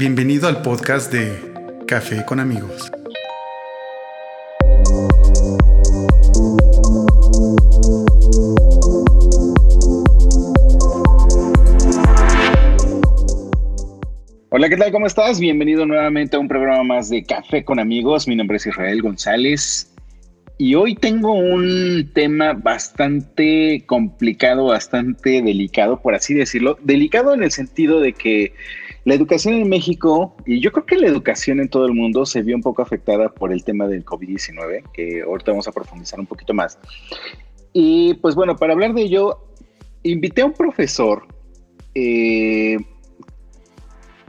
Bienvenido al podcast de Café con amigos. Hola, ¿qué tal? ¿Cómo estás? Bienvenido nuevamente a un programa más de Café con amigos. Mi nombre es Israel González y hoy tengo un tema bastante complicado, bastante delicado, por así decirlo. Delicado en el sentido de que la educación en México, y yo creo que la educación en todo el mundo se vio un poco afectada por el tema del COVID-19, que ahorita vamos a profundizar un poquito más. Y pues bueno, para hablar de ello, invité a un profesor eh,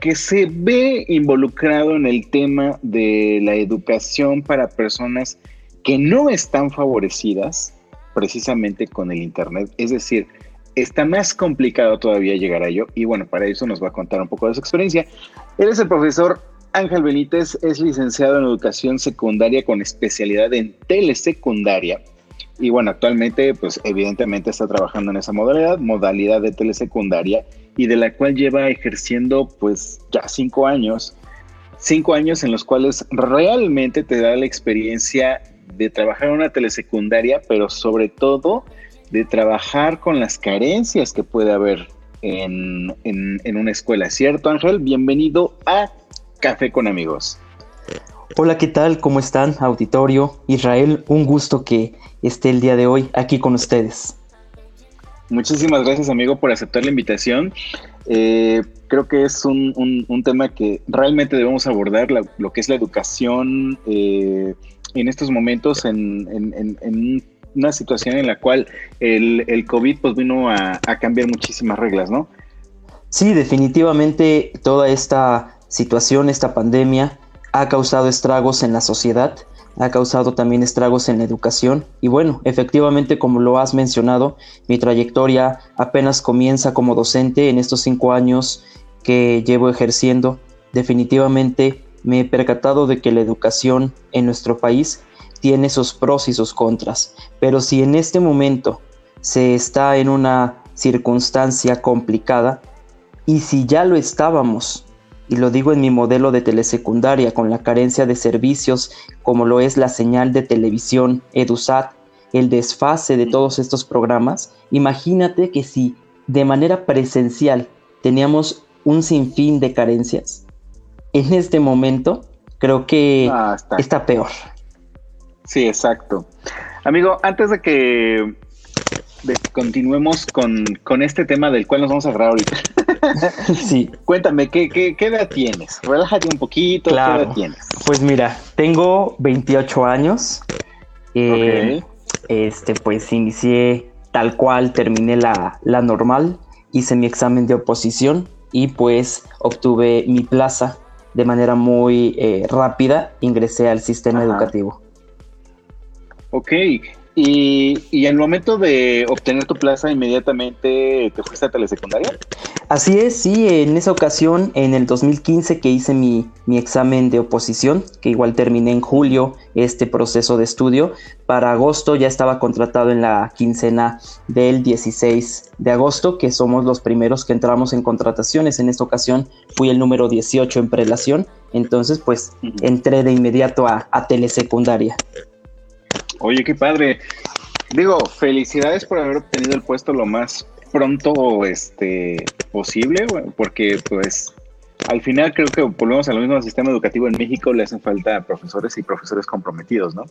que se ve involucrado en el tema de la educación para personas que no están favorecidas precisamente con el Internet. Es decir, está más complicado todavía llegar a ello y bueno, para eso nos va a contar un poco de su experiencia. Él es el profesor Ángel Benítez, es licenciado en educación secundaria con especialidad en telesecundaria. Y bueno, actualmente, pues evidentemente está trabajando en esa modalidad, modalidad de telesecundaria, y de la cual lleva ejerciendo pues ya cinco años, cinco años en los cuales realmente te da la experiencia de trabajar en una telesecundaria, pero sobre todo de trabajar con las carencias que puede haber en, una escuela. ¿Cierto, Ángel? Bienvenido a Café con Amigos. Hola, ¿qué tal? ¿Cómo están, auditorio? Israel, un gusto que esté el día de hoy aquí con ustedes. Muchísimas gracias, amigo, por aceptar la invitación. Eh, creo que es un, tema que realmente debemos abordar, lo que es la educación eh, en estos momentos en, una situación en la cual el, el COVID pues vino a, a, cambiar muchísimas reglas, ¿no? Sí, definitivamente toda esta situación, esta pandemia, ha causado estragos en la sociedad, ha causado también estragos en la educación y bueno, efectivamente como lo has mencionado, mi trayectoria apenas comienza como docente en estos cinco años que llevo ejerciendo. Definitivamente me he percatado de que la educación en nuestro país tiene sus pros y sus contras, pero si en este momento se está en una circunstancia complicada y si ya lo estábamos, y lo digo en mi modelo de telesecundaria con la carencia de servicios como lo es la señal de televisión, EduSat, el desfase de todos estos programas, imagínate que si de manera presencial teníamos un sinfín de carencias, en este momento creo que ah, está. peor. Sí, exacto. Amigo, antes de que, continuemos con, este tema del cual nos vamos a agarrar ahorita. sí. Cuéntame, ¿qué, ¿qué, edad tienes? Relájate un poquito, ¿qué edad tienes? Pues mira, tengo 28 años. Eh, este, pues inicié tal cual, terminé la, la normal, hice mi examen de oposición y pues obtuve mi plaza de manera muy eh, rápida ingresé al sistema educativo. Ok, y, y en el momento de obtener tu plaza, inmediatamente te fuiste a telesecundaria. Así es, sí, en esa ocasión, en el 2015 que hice mi, mi, examen de oposición, que igual terminé en julio este proceso de estudio, para agosto ya estaba contratado en la quincena del 16 de agosto, que somos los primeros que entramos en contrataciones. En esta ocasión fui el número 18 en prelación, entonces pues entré de inmediato a, a telesecundaria. Oye, qué padre. Digo, felicidades por haber obtenido el puesto lo más pronto este, posible, porque pues al final creo que volvemos al mismo sistema educativo en México, le hacen falta profesores y profesores comprometidos, ¿no?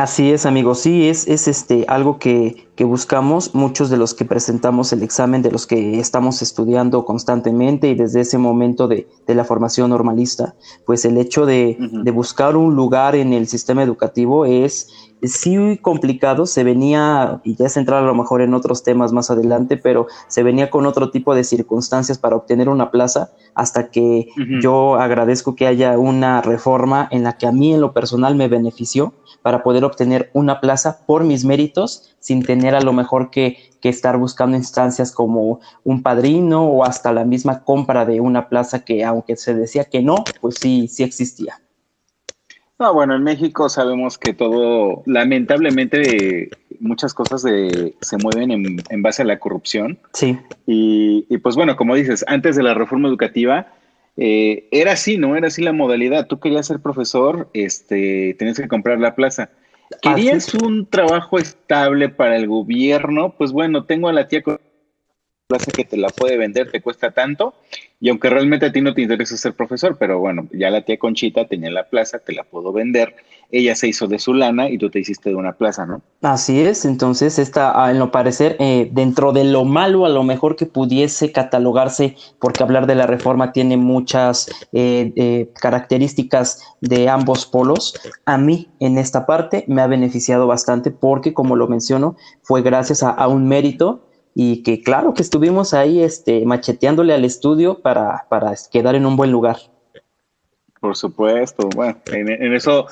Así es, amigo. Sí, es, es este, algo que, que, buscamos. Muchos de los que presentamos el examen, de los que estamos estudiando constantemente y desde ese momento de, de la formación normalista, pues el hecho de, de, buscar un lugar en el sistema educativo es, sí complicado. Se venía, y ya es entrar a lo mejor en otros temas más adelante, pero se venía con otro tipo de circunstancias para obtener una plaza hasta que yo agradezco que haya una reforma en la que a mí en lo personal me benefició para poder obtener una plaza por mis méritos sin tener a lo mejor que, estar buscando instancias como un padrino o hasta la misma compra de una plaza que aunque se decía que no, pues sí, sí existía. No, bueno, en México sabemos que todo, lamentablemente, muchas cosas se mueven en, base a la corrupción. Sí. Y, y, pues bueno, como dices, antes de la reforma educativa, eh, era así, ¿no? Era así la modalidad. Tú querías ser profesor, este, tenías que comprar la plaza. ¿Querías un trabajo estable para el gobierno? Pues bueno, tengo a la tía plaza que te la puede vender, te cuesta tanto, y aunque realmente a ti no te interesa ser profesor, pero bueno, ya la tía Conchita tenía la plaza, te la puedo vender, ella se hizo de su lana y tú te hiciste de una plaza, ¿no? Así es, entonces esta, ah, en lo parecer, eh, dentro de lo malo a lo mejor que pudiese catalogarse, porque hablar de la reforma tiene muchas eh, eh, características de ambos polos, a mí en esta parte me ha beneficiado bastante porque, como lo menciono, fue gracias a un mérito y que claro que estuvimos ahí este, macheteándole al estudio para, para quedar en un buen lugar. Por supuesto, bueno, en, eso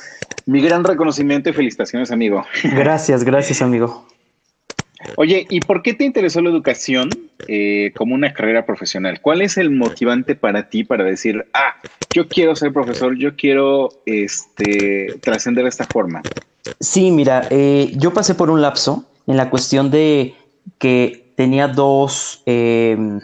mi gran reconocimiento y felicitaciones, amigo. Gracias, gracias, amigo. Oye, ¿y por qué te interesó la educación eh, como una carrera profesional? ¿Cuál es el motivante para ti para decir, ah, yo quiero ser profesor, yo quiero este, trascender de esta forma? Sí, mira, eh, yo pasé por un lapso en la cuestión de que tenía dos, em,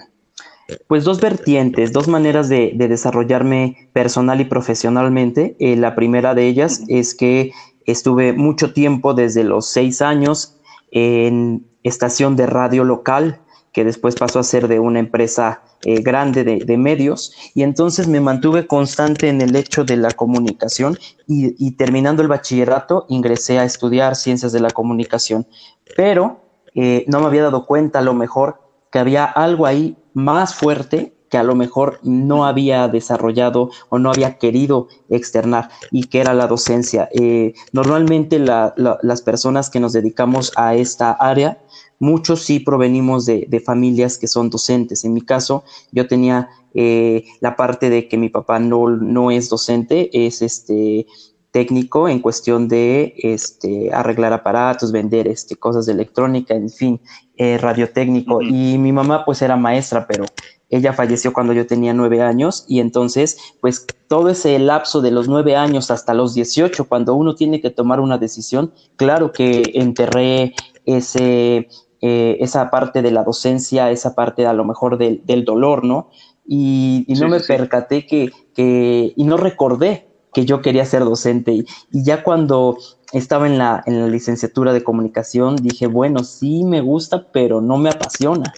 pues dos vertientes, dos maneras de, desarrollarme personal y profesionalmente. Eh, la primera de ellas es que estuve mucho tiempo, desde los seis años, en estación de radio local, que después pasó a ser de una empresa eh, grande de, medios, y entonces me mantuve constante en el hecho de la comunicación y, terminando el bachillerato ingresé a estudiar ciencias de la comunicación, pero eh, no me había dado cuenta a lo mejor que había algo ahí más fuerte que a lo mejor no había desarrollado o no había querido externar y que era la docencia. Eh, normalmente las personas que nos dedicamos a esta área, muchos sí provenimos de, familias que son docentes. En mi caso, yo tenía eh, la parte de que mi papá no, no es docente, es este técnico en cuestión de este, arreglar aparatos, vender este, cosas de electrónica, en fin, eh, radiotécnico. Y mi mamá pues era maestra, pero ella falleció cuando yo tenía nueve años y entonces pues todo ese lapso de los nueve años hasta los dieciocho, cuando uno tiene que tomar una decisión, claro que enterré ese, eh, esa parte de la docencia, esa parte a lo mejor del, dolor, ¿no? Y, no me percaté que, que, y no recordé que yo quería ser docente. Y, ya cuando estaba en la, en la licenciatura de comunicación, dije, bueno, sí me gusta, pero no me apasiona.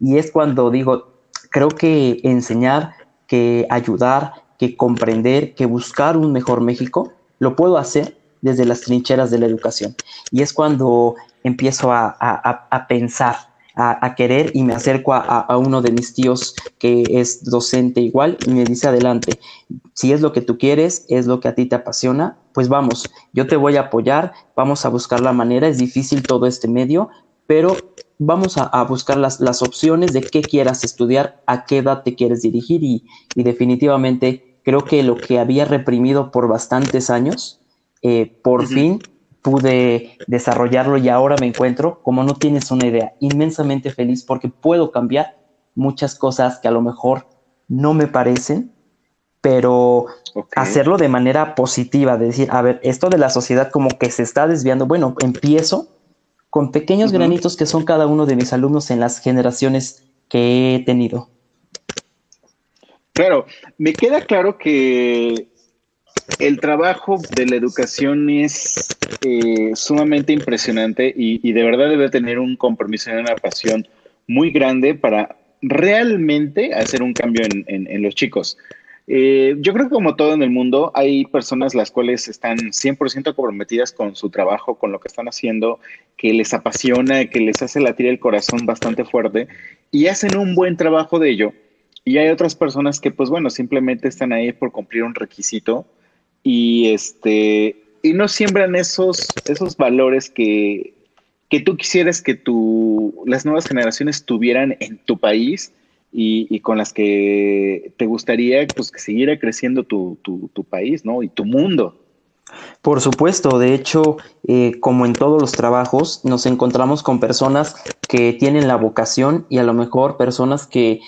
Y es cuando digo, creo que enseñar, que ayudar, que comprender, que buscar un mejor México, lo puedo hacer desde las trincheras de la educación. Y es cuando empiezo a, a, a pensar a, querer y me acerco a, uno de mis tíos que es docente igual y me dice adelante, si es lo que tú quieres, es lo que a ti te apasiona, pues vamos, yo te voy a apoyar, vamos a buscar la manera, es difícil todo este medio, pero vamos a, buscar las, las, opciones de qué quieras estudiar, a qué edad te quieres dirigir y, definitivamente creo que lo que había reprimido por bastantes años, eh, por fin pude desarrollarlo y ahora me encuentro, como no tienes una idea, inmensamente feliz porque puedo cambiar muchas cosas que a lo mejor no me parecen, pero hacerlo de manera positiva, de decir, a ver, esto de la sociedad como que se está desviando, bueno, empiezo con pequeños granitos que son cada uno de mis alumnos en las generaciones que he tenido. Claro, me queda claro que el trabajo de la educación es eh, sumamente impresionante y, de verdad debe tener un compromiso y una pasión muy grande para realmente hacer un cambio en, los chicos. Eh, yo creo que como todo en el mundo, hay personas las cuales están 100% comprometidas con su trabajo, con lo que están haciendo, que les apasiona, que les hace latir el corazón bastante fuerte y hacen un buen trabajo de ello. Y hay otras personas que, pues bueno, simplemente están ahí por cumplir un requisito y este y no siembran esos, esos valores que, que tú quisieras que tu, las nuevas generaciones tuvieran en tu país y, con las que te gustaría pues, que siguiera creciendo tu, tu, país ¿no? y tu mundo. Por supuesto, de hecho, eh, como en todos los trabajos, nos encontramos con personas que tienen la vocación y a lo mejor personas que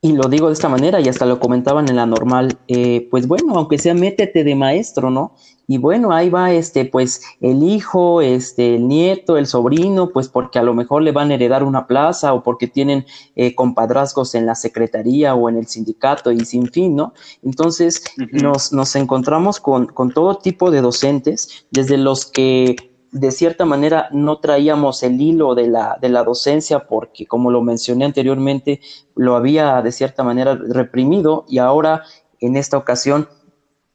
y lo digo de esta manera, y hasta lo comentaban en la normal, eh, pues bueno, aunque sea métete de maestro, ¿no? y bueno, ahí va este, pues el hijo, este, el nieto, el sobrino, pues porque a lo mejor le van a heredar una plaza o porque tienen eh, compadrazgos en la secretaría o en el sindicato y sin fin, ¿no? Entonces nos, nos encontramos con, con todo tipo de docentes, desde los que de cierta manera no traíamos el hilo de la, de la docencia porque, como lo mencioné anteriormente, lo había de cierta manera reprimido y ahora en esta ocasión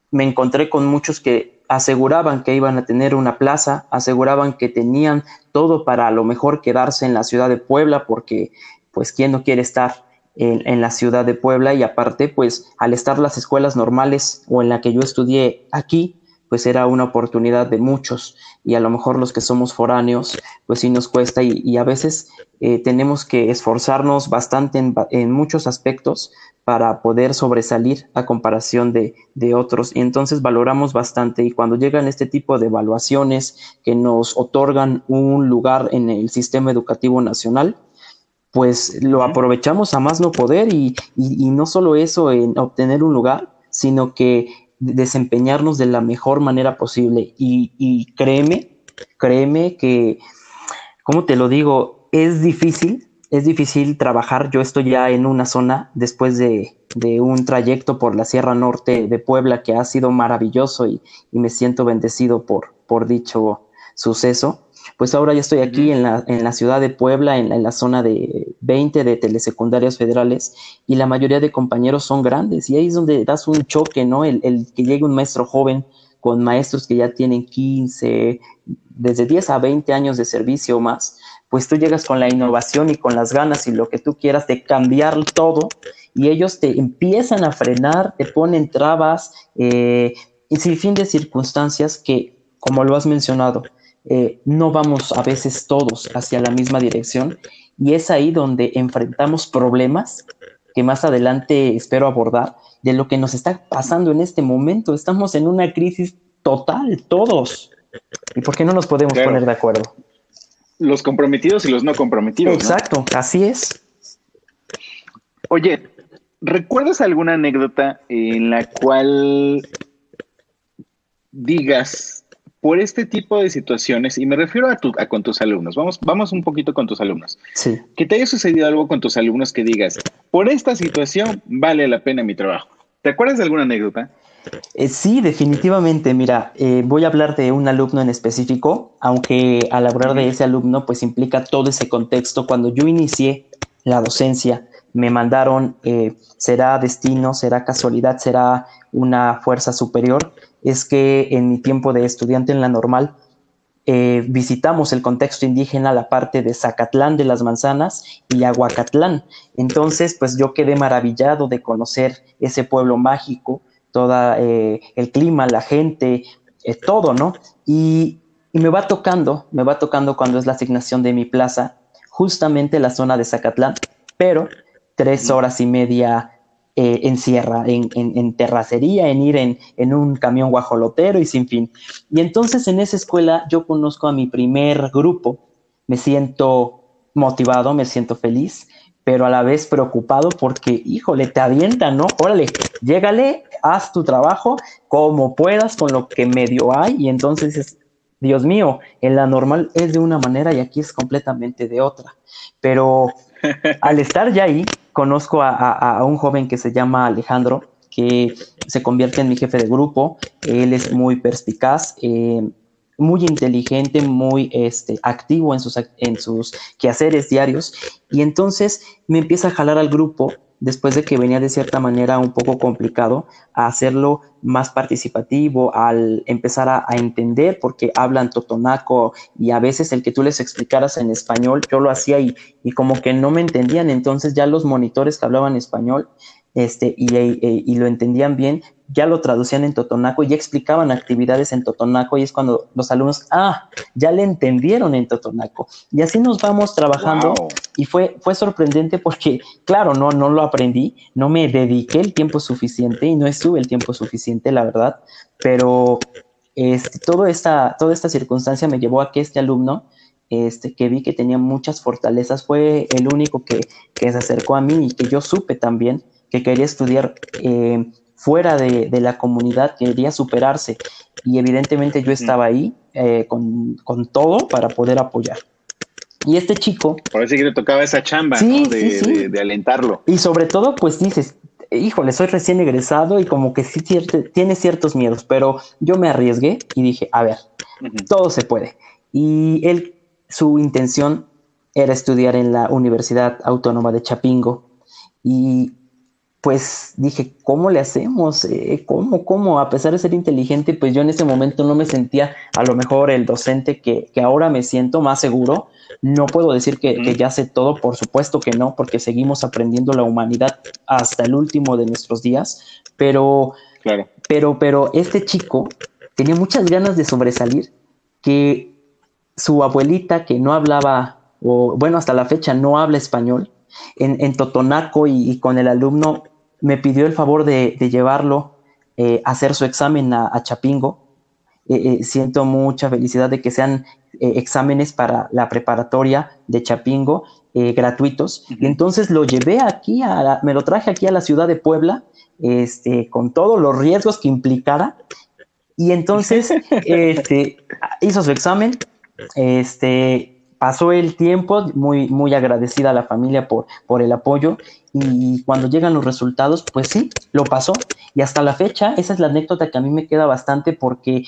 me encontré con muchos que aseguraban que iban a tener una plaza, aseguraban que tenían todo para a lo mejor quedarse en la ciudad de Puebla, porque pues quién no quiere estar en, en, la ciudad de Puebla y aparte pues al estar las escuelas normales o en la que yo estudié aquí, pues era una oportunidad de muchos. Y a lo mejor los que somos foráneos, pues sí nos cuesta y, y a veces eh, tenemos que esforzarnos bastante en, en, muchos aspectos para poder sobresalir a comparación de, de, otros. Y entonces valoramos bastante. Y cuando llegan este tipo de evaluaciones que nos otorgan un lugar en el sistema educativo nacional, pues lo aprovechamos a más no poder. Y, y, y no solo eso en obtener un lugar, sino que desempeñarnos de la mejor manera posible. Y, y, créeme, créeme que, ¿cómo te lo digo? Es difícil, es difícil trabajar. Yo estoy ya en una zona después de, de un trayecto por la Sierra Norte de Puebla que ha sido maravilloso y, y me siento bendecido por, por dicho suceso pues ahora ya estoy aquí en la, en la ciudad de Puebla, en la, en la, zona de 20 de telesecundarias federales, y la mayoría de compañeros son grandes, y ahí es donde das un choque, ¿no? El, el que llegue un maestro joven con maestros que ya tienen 15, desde 10 a 20 años de servicio o más, pues tú llegas con la innovación y con las ganas y lo que tú quieras de cambiar todo, y ellos te empiezan a frenar, te ponen trabas, eh, y sin fin de circunstancias que, como lo has mencionado, eh, no vamos a veces todos hacia la misma dirección y es ahí donde enfrentamos problemas que más adelante espero abordar de lo que nos está pasando en este momento. Estamos en una crisis total, todos. ¿Y por qué no nos podemos claro. poner de acuerdo? Los comprometidos y los no comprometidos. Exacto, ¿no? así es. Oye, ¿recuerdas alguna anécdota en la cual digas, por este tipo de situaciones, y me refiero a, tu, a, con tus alumnos, vamos, vamos un poquito con tus alumnos, sí. que te haya sucedido algo con tus alumnos que digas, por esta situación vale la pena mi trabajo. ¿Te acuerdas de alguna anécdota? Eh, sí, definitivamente. Mira, eh, voy a hablar de un alumno en específico, aunque al hablar de ese alumno, pues implica todo ese contexto. Cuando yo inicié la docencia, me mandaron, eh, será destino, será casualidad, será una fuerza superior, es que en mi tiempo de estudiante en la normal eh, visitamos el contexto indígena, la parte de Zacatlán de las Manzanas y Aguacatlán. Entonces, pues yo quedé maravillado de conocer ese pueblo mágico, todo eh, el clima, la gente, eh, todo, ¿no? Y, y me va tocando, me va tocando cuando es la asignación de mi plaza, justamente la zona de Zacatlán, pero tres horas y media eh, en sierra, en, en, en, terracería, en ir en, en, un camión guajolotero y sin fin. Y entonces en esa escuela yo conozco a mi primer grupo, me siento motivado, me siento feliz, pero a la vez preocupado porque, híjole, te avientan, ¿no? Órale, llégale, haz tu trabajo como puedas con lo que medio hay y entonces es, Dios mío, en la normal es de una manera y aquí es completamente de otra. Pero al estar ya ahí, conozco a, un joven que se llama Alejandro, que se convierte en mi jefe de grupo. Él es muy perspicaz, eh, muy inteligente, muy este, activo en sus, en sus quehaceres diarios. Y entonces me empieza a jalar al grupo después de que venía de cierta manera un poco complicado, a hacerlo más participativo, al empezar a, entender, porque hablan totonaco y a veces el que tú les explicaras en español, yo lo hacía y, y como que no me entendían, entonces ya los monitores que hablaban español este, y, y, y, lo entendían bien, ya lo traducían en totonaco, ya explicaban actividades en totonaco y es cuando los alumnos, ah, ya le entendieron en totonaco. Y así nos vamos trabajando wow. y fue, fue sorprendente porque, claro, no, no lo aprendí, no me dediqué el tiempo suficiente y no estuve el tiempo suficiente, la verdad, pero este, todo esta, toda esta circunstancia me llevó a que este alumno este, que vi que tenía muchas fortalezas, fue el único que, que se acercó a mí y que yo supe también que quería estudiar eh, fuera de, la comunidad, quería superarse y evidentemente yo estaba ahí eh, con, todo para poder apoyar. Y este chico... Parece que le tocaba esa chamba de, de, alentarlo. Y sobre todo, pues dices, híjole, soy recién egresado y como que sí tiene ciertos miedos, pero yo me arriesgué y dije, a ver, todo se puede. Y él, su intención era estudiar en la Universidad Autónoma de Chapingo. Y pues dije, ¿cómo le hacemos? Eh, ¿Cómo, cómo? A pesar de ser inteligente, pues yo en ese momento no me sentía a lo mejor el docente que, que ahora me siento más seguro. No puedo decir que, que, ya sé todo, por supuesto que no, porque seguimos aprendiendo la humanidad hasta el último de nuestros días, pero, claro. pero, pero este chico tenía muchas ganas de sobresalir, que su abuelita que no hablaba, o bueno, hasta la fecha no habla español, en, Totonaco y, con el alumno me pidió el favor de, llevarlo eh, a hacer su examen a, Chapingo. Eh, eh, siento mucha felicidad de que sean exámenes para la preparatoria de Chapingo gratuitos. Y entonces lo llevé aquí, a me lo traje aquí a la ciudad de Puebla, este, con todos los riesgos que implicara. Y entonces este, hizo su examen, este, pasó el tiempo, muy, muy agradecida a la familia por, por el apoyo y cuando llegan los resultados, pues sí, lo pasó. Y hasta la fecha, esa es la anécdota que a mí me queda bastante porque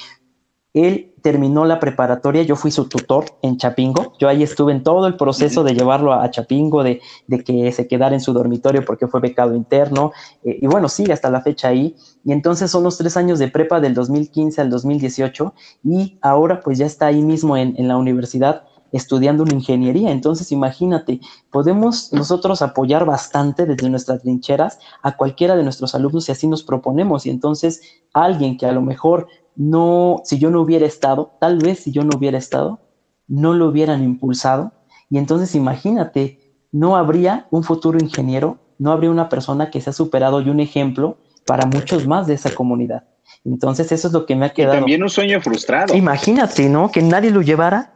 él terminó la preparatoria, yo fui su tutor en Chapingo, yo ahí estuve en todo el proceso de llevarlo a, Chapingo, de, que se quedara en su dormitorio porque fue becado interno, eh, y bueno, sigue hasta la fecha ahí, y entonces son los tres años de prepa del 2015 al 2018, y ahora pues ya está ahí mismo en, en la universidad estudiando una ingeniería. Entonces, imagínate, podemos nosotros apoyar bastante desde nuestras trincheras a cualquiera de nuestros alumnos si así nos proponemos. Y entonces, alguien que a lo mejor no, si yo no hubiera estado, tal vez si yo no hubiera estado, no lo hubieran impulsado. Y entonces, imagínate, no habría un futuro ingeniero, no habría una persona que se ha superado y un ejemplo para muchos más de esa comunidad. Entonces, eso es lo que me ha quedado. Y también un sueño frustrado. Imagínate, ¿no? Que nadie lo llevara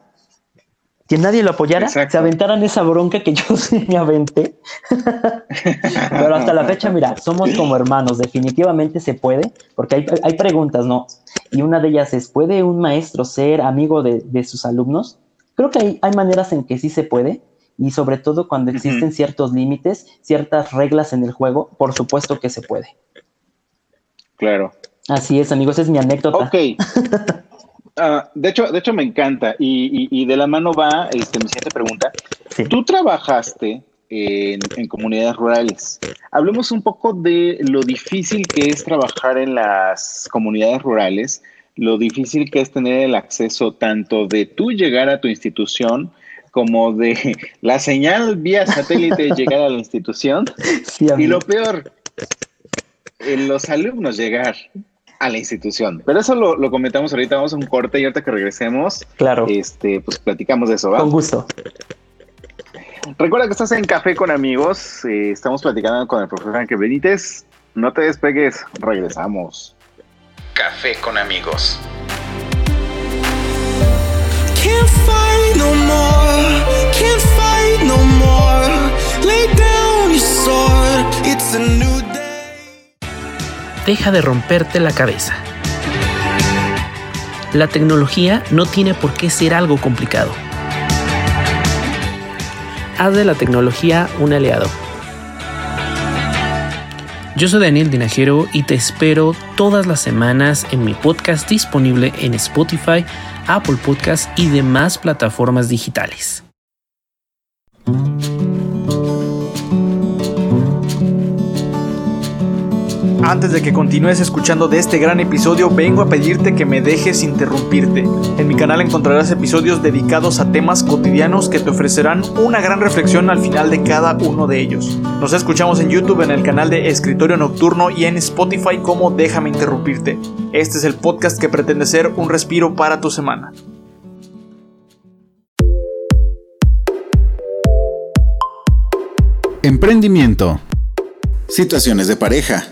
que nadie lo apoyara, se aventaran esa bronca que yo sí me aventé. Pero hasta la fecha, mira, somos como hermanos, definitivamente se puede, porque hay, hay preguntas, ¿no? Y una de ellas es, ¿puede un maestro ser amigo de, de sus alumnos? Creo que hay, hay, maneras en que sí se puede, y sobre todo cuando existen ciertos límites, ciertas reglas en el juego, por supuesto que se puede. Claro. Así es, amigos, es mi anécdota. Ok. Ah, de, hecho, de hecho, me encanta. Y, de la mano va este, mi siguiente pregunta. Tú trabajaste en, comunidades rurales. Hablemos un poco de lo difícil que es trabajar en las comunidades rurales, lo difícil que es tener el acceso tanto de tú llegar a tu institución como de la señal vía satélite llegar a la institución. y lo peor, en los alumnos llegar a la institución. Pero eso lo, comentamos ahorita, vamos a un corte y ahorita que regresemos, claro. este, pues platicamos de eso, ¿va? Con gusto. Recuerda que estás en Café con Amigos, eh, estamos platicando con el profesor Frank Benítez. No te despegues, regresamos. Café con Amigos. Can't fight no more, can't fight no more. Lay down your sword, it's a new day deja de romperte la cabeza. La tecnología no tiene por qué ser algo complicado. Haz de la tecnología un aliado. Yo soy Daniel Dinajero y te espero todas las semanas en mi podcast disponible en Spotify, Apple Podcasts y demás plataformas digitales. Antes de que continúes escuchando de este gran episodio, vengo a pedirte que me dejes interrumpirte. En mi canal encontrarás episodios dedicados a temas cotidianos que te ofrecerán una gran reflexión al final de cada uno de ellos. Nos escuchamos en YouTube en el canal de Escritorio Nocturno y en Spotify como Déjame interrumpirte. Este es el podcast que pretende ser un respiro para tu semana. Emprendimiento. Situaciones de pareja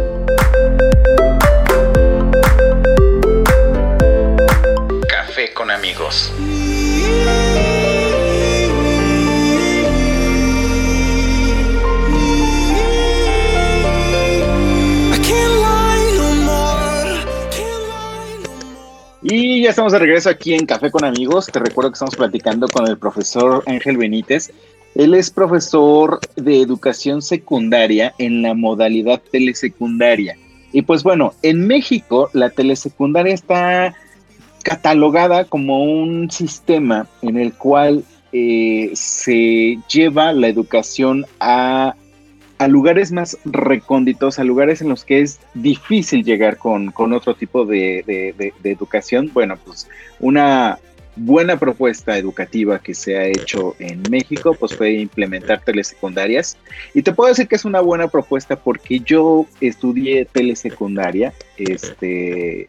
Y ya estamos de regreso aquí en Café con Amigos. Te recuerdo que estamos platicando con el profesor Ángel Benítez. Él es profesor de educación secundaria en la modalidad telesecundaria. Y pues bueno, en México la telesecundaria está catalogada como un sistema en el cual eh, se lleva la educación a, lugares más recónditos, a lugares en los que es difícil llegar con, otro tipo de, educación. Bueno, pues una buena propuesta educativa que se ha hecho en México, pues fue implementar telesecundarias. Y te puedo decir que es una buena propuesta porque yo estudié telesecundaria, este,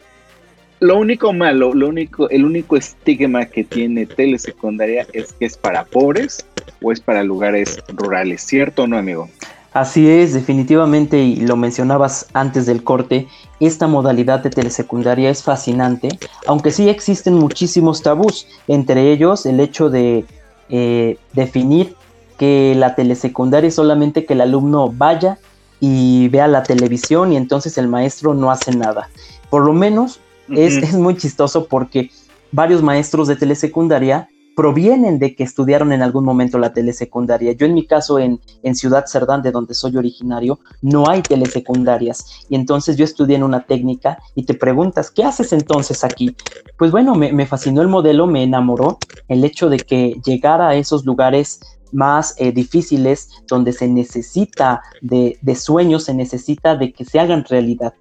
lo único malo, lo único, el único estigma que tiene telesecundaria es que es para pobres o es para lugares rurales, ¿cierto o no, amigo? Así es, definitivamente, y lo mencionabas antes del corte, esta modalidad de telesecundaria es fascinante, aunque sí existen muchísimos tabús, entre ellos el hecho de eh, definir que la telesecundaria es solamente que el alumno vaya y vea la televisión y entonces el maestro no hace nada. Por lo menos es, muy chistoso porque varios maestros de telesecundaria provienen de que estudiaron en algún momento la telesecundaria. Yo en mi caso en, Ciudad Cerdán, de donde soy originario, no hay telesecundarias. Y entonces yo estudié en una técnica y te preguntas, ¿qué haces entonces aquí? Pues bueno, me, fascinó el modelo, me enamoró el hecho de que llegara a esos lugares más eh, difíciles, donde se necesita de, de sueños, se necesita de que se hagan realidad.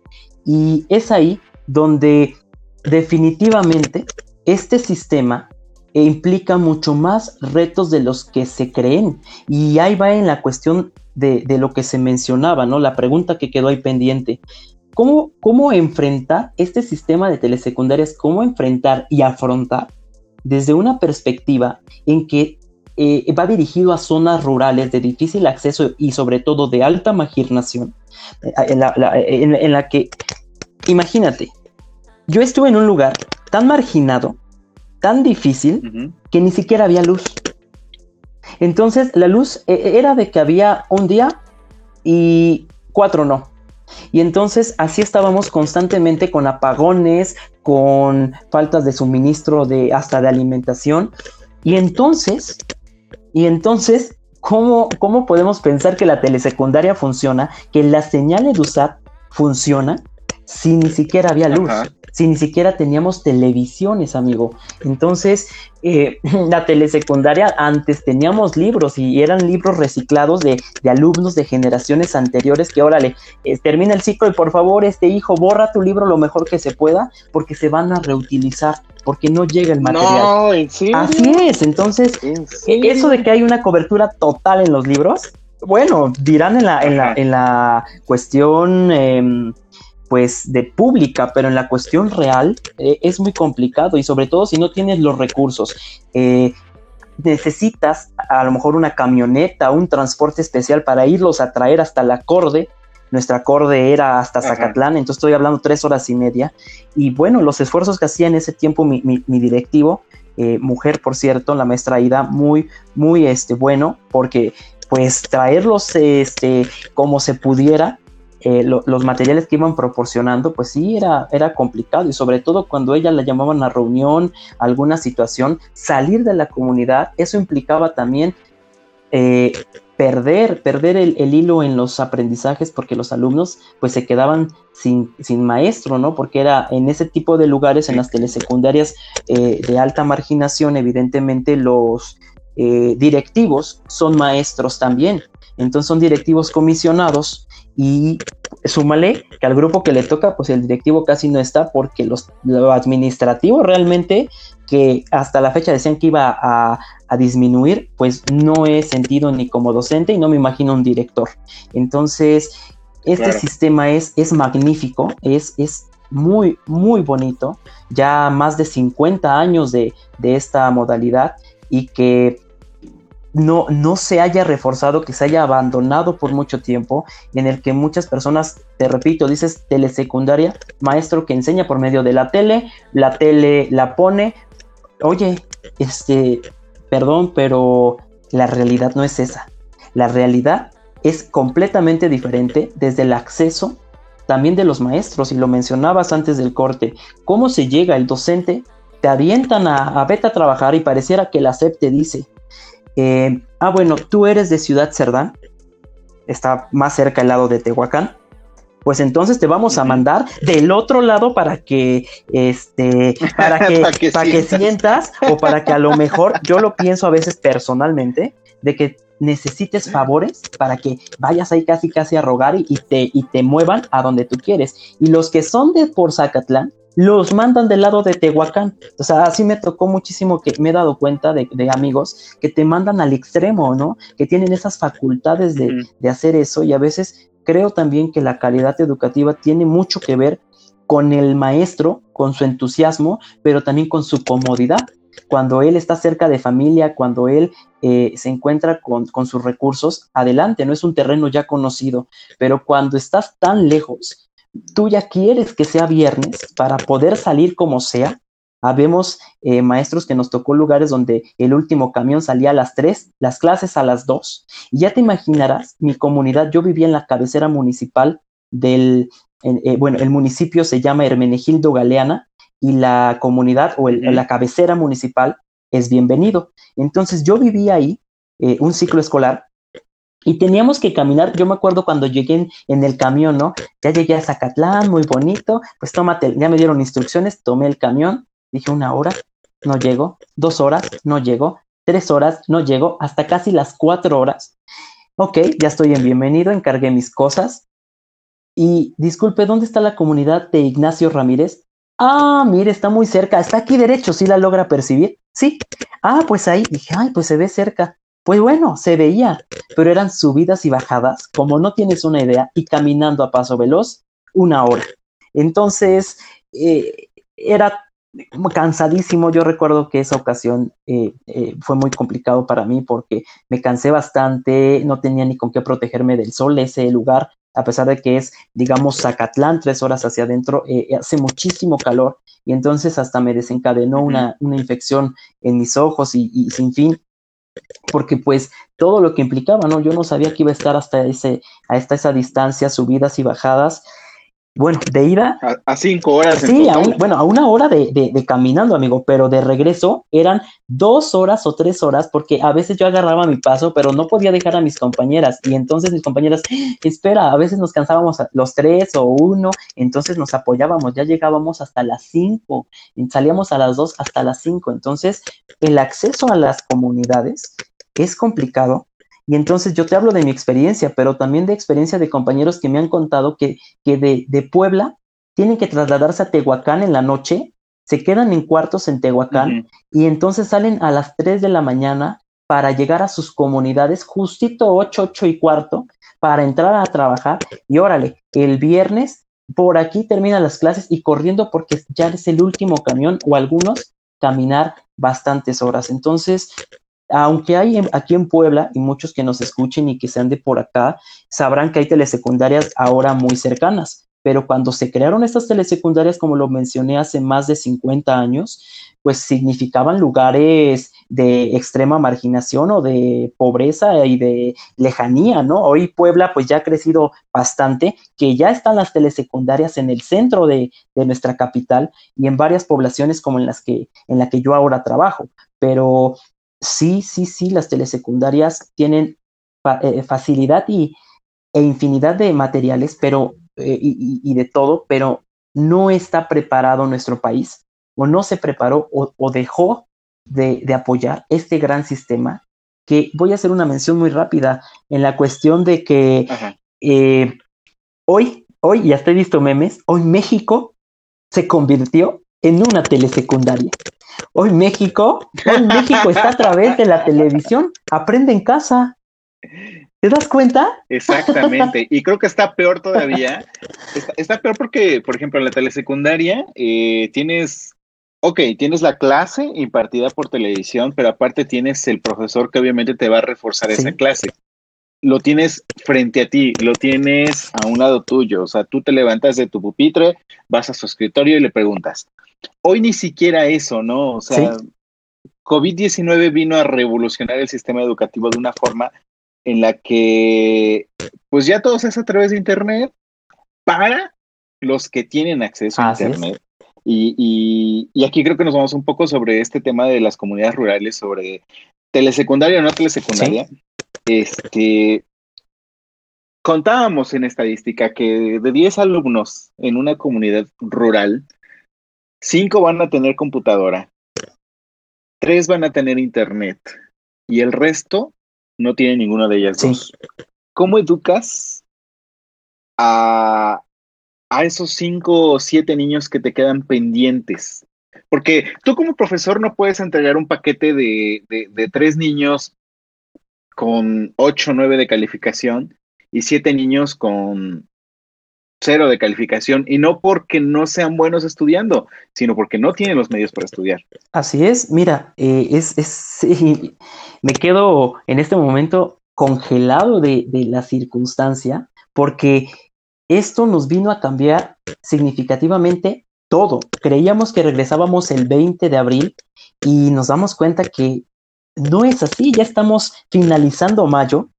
Y es ahí donde definitivamente este sistema implica mucho más retos de los que se creen. Y ahí va en la cuestión de, lo que se mencionaba, ¿no? La pregunta que quedó ahí pendiente. ¿Cómo, ¿Cómo enfrentar este sistema de telesecundarias? ¿Cómo enfrentar y afrontar desde una perspectiva en que eh, va dirigido a zonas rurales de difícil acceso y sobre todo de alta marginación, eh, en la que Imagínate, yo estuve en un lugar tan marginado, tan difícil, que ni siquiera había luz. Entonces la luz e, e, era de que había un día y cuatro no. Y entonces así estábamos constantemente con apagones, con faltas de suministro de hasta de alimentación. Y entonces, y entonces, ¿cómo, cómo podemos pensar que la telesecundaria funciona, que la señal de USAT funciona si ni siquiera había luz, si ni siquiera teníamos televisiones, amigo. Entonces, eh, la telesecundaria antes teníamos libros y eran libros reciclados de, alumnos de generaciones anteriores que, órale, eh, termina el ciclo y por favor, este hijo, borra tu libro lo mejor que se pueda porque se van a reutilizar porque no llega el material. No, ¿en serio? Así es, entonces, e, eso de que hay una cobertura total en los libros, bueno, dirán en la, en la, en la cuestión em, pues de pública, pero en la cuestión real eh, es muy complicado y sobre todo si no tienes los recursos. Eh, necesitas a lo mejor una camioneta, un transporte especial para irlos a traer hasta la Corde. Nuestra Corde era hasta Zacatlán, entonces estoy hablando tres horas y media. Y bueno, los esfuerzos que hacía en ese tiempo mi, directivo, eh, mujer por cierto, la maestra Ida, muy, muy este, bueno, porque pues traerlos este, como se pudiera eh, los materiales que iban proporcionando, pues sí, era, era complicado y sobre todo cuando ella la llamaban a reunión, alguna situación, salir de la comunidad, eso implicaba también eh, perder, perder el, hilo en los aprendizajes porque los alumnos pues se quedaban sin, sin maestro, ¿no? Porque era en ese tipo de lugares, en las telesecundarias eh, de alta marginación, evidentemente los directivos son maestros también. Entonces son directivos comisionados y súmale que al grupo que le toca, pues el directivo casi no está porque los, lo administrativo realmente, que hasta la fecha decían que iba a, disminuir, pues no he sentido ni como docente y no me imagino un director. Entonces, este sistema es, es magnífico, es, es muy, muy bonito, ya más de 50 años de, de esta modalidad y que no, no se haya reforzado, que se haya abandonado por mucho tiempo, en el que muchas personas, te repito, dices telesecundaria, maestro que enseña por medio de la tele, la tele la pone, oye, este, perdón, pero la realidad no es esa. La realidad es completamente diferente desde el acceso también de los maestros, y lo mencionabas antes del corte, cómo se llega el docente, te avientan a, a vete a trabajar y pareciera que la SEP te dice, eh, ah, bueno, tú eres de Ciudad Cerdán, está más cerca al lado de Tehuacán, pues entonces te vamos a mandar del otro lado para que este para que, para que, sientas. o para que a lo mejor yo lo pienso a veces personalmente de que necesites favores para que vayas ahí casi casi a rogar y, te, y te muevan a donde tú quieres. Y los que son de por Zacatlán, los mandan del lado de Tehuacán. O sea, así me tocó muchísimo que me he dado cuenta de, amigos que te mandan al extremo, ¿no? Que tienen esas facultades de, de, hacer eso y a veces creo también que la calidad educativa tiene mucho que ver con el maestro, con su entusiasmo, pero también con su comodidad cuando él está cerca de familia, cuando él eh, se encuentra con, sus recursos, adelante, no es un terreno ya conocido, pero cuando estás tan lejos, tú ya quieres que sea viernes para poder salir como sea. Habemos eh, maestros que nos tocó lugares donde el último camión salía a las 3, las clases a las 2. Y ya te imaginarás, mi comunidad, yo vivía en la cabecera municipal del, eh, bueno, el municipio se llama Hermenegildo Galeana, y la comunidad o la cabecera municipal es bienvenido. Entonces yo vivía ahí eh, un ciclo escolar y teníamos que caminar, yo me acuerdo cuando llegué en, el camión, ¿no? Ya llegué a Zacatlán, muy bonito, pues tómate, ya me dieron instrucciones, tomé el camión, dije una hora, no llego, dos horas, no llego, tres horas, no llego, hasta casi las cuatro horas. Ok, ya estoy en bienvenido, encargué mis cosas. Y disculpe, ¿dónde está la comunidad de Ignacio Ramírez? Ah, mire, está muy cerca. Está aquí derecho, ¿sí la logra percibir? Sí. Ah, pues ahí dije, ay, pues se ve cerca. Pues bueno, se veía, pero eran subidas y bajadas, como no tienes una idea, y caminando a paso veloz, una hora. Entonces, eh, era cansadísimo. Yo recuerdo que esa ocasión eh, eh, fue muy complicado para mí porque me cansé bastante, no tenía ni con qué protegerme del sol, ese lugar a pesar de que es, digamos, Zacatlán, tres horas hacia adentro, eh, hace muchísimo calor y entonces hasta me desencadenó una, una infección en mis ojos y, sin fin, porque pues todo lo que implicaba, ¿no? Yo no sabía que iba a estar hasta ese, hasta esa distancia, subidas y bajadas, bueno, de ida. A, cinco horas. Sí, a bueno, a una hora de, de, caminando, amigo, pero de regreso eran dos horas o tres horas, porque a veces yo agarraba mi paso, pero no podía dejar a mis compañeras. Y entonces mis compañeras, espera, a veces nos cansábamos los tres o uno, entonces nos apoyábamos, ya llegábamos hasta las cinco, salíamos a las dos hasta las cinco. Entonces, el acceso a las comunidades es complicado y entonces yo te hablo de mi experiencia, pero también de experiencia de compañeros que me han contado que, que de, de, Puebla tienen que trasladarse a Tehuacán en la noche, se quedan en cuartos en Tehuacán y entonces salen a las 3 de la mañana para llegar a sus comunidades justito 8, 8 y cuarto para entrar a trabajar y órale, el viernes por aquí terminan las clases y corriendo porque ya es el último camión o algunos caminar bastantes horas. Entonces, aunque hay aquí en Puebla y muchos que nos escuchen y que sean de por acá, sabrán que hay telesecundarias ahora muy cercanas, pero cuando se crearon estas telesecundarias, como lo mencioné hace más de 50 años, pues significaban lugares de extrema marginación o de pobreza y de lejanía, ¿no? Hoy Puebla pues ya ha crecido bastante, que ya están las telesecundarias en el centro de, de nuestra capital y en varias poblaciones como en las que, en la que yo ahora trabajo, pero sí, sí, sí, las telesecundarias tienen eh, facilidad y, e infinidad de materiales pero, eh, y, de todo, pero no está preparado nuestro país o no se preparó o, dejó de, apoyar este gran sistema que voy a hacer una mención muy rápida en la cuestión de que eh, hoy, hoy, ya estoy visto memes, hoy México se convirtió en una telesecundaria. Hoy México, hoy México está a través de la televisión, aprende en casa. ¿Te das cuenta? Exactamente. Y creo que está peor todavía. Está, peor porque, por ejemplo, en la telesecundaria eh, tienes, ok, tienes la clase impartida por televisión, pero aparte tienes el profesor que obviamente te va a reforzar esa clase. Lo tienes frente a ti, lo tienes a un lado tuyo. O sea, tú te levantas de tu pupitre, vas a su escritorio y le preguntas, Hoy ni siquiera eso, ¿no? O sea, COVID-19 vino a revolucionar el sistema educativo de una forma en la que pues ya todo se hace a través de Internet para los que tienen acceso a Internet. Y, aquí creo que nos vamos un poco sobre este tema de las comunidades rurales, sobre telesecundaria o no telesecundaria. Este, contábamos en estadística que de 10 alumnos en una comunidad rural, 5 van a tener computadora, 3 van a tener internet y el resto no tiene ninguna de ellas dos. ¿Cómo educas a, a esos 5 o 7 niños que te quedan pendientes? Porque tú como profesor no puedes entregar un paquete de, de, de tres niños con 8 o 9 de calificación y siete niños con cero de calificación y no porque no sean buenos estudiando, sino porque no tienen los medios para estudiar. Así es, mira, eh, es, es me quedo en este momento congelado de, de la circunstancia porque esto nos vino a cambiar significativamente todo. Creíamos que regresábamos el 20 de abril y nos damos cuenta que no es así, ya estamos finalizando mayo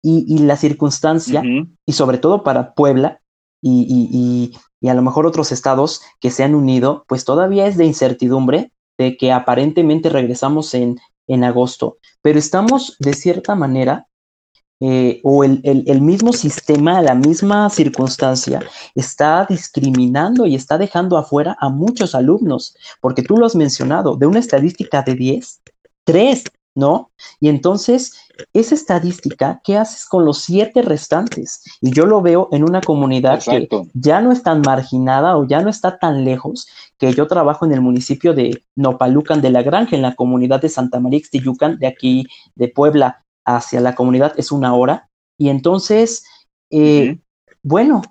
y, la circunstancia, y sobre todo para Puebla y, y, a lo mejor otros estados que se han unido, pues todavía es de incertidumbre de que aparentemente regresamos en, en agosto, pero estamos de cierta manera, eh, o el, el, el, mismo sistema, la misma circunstancia, está discriminando y está dejando afuera a muchos alumnos, porque tú lo has mencionado, de una estadística de 10, 3 ¿no? Y entonces, esa estadística, ¿qué haces con los siete restantes? Y yo lo veo en una comunidad que ya no es tan marginada o ya no está tan lejos, que yo trabajo en el municipio de Nopalucan de la Granja, en la comunidad de Santa María Ixtiyucan, de aquí de Puebla hacia la comunidad es una hora. Y entonces, eh, bueno,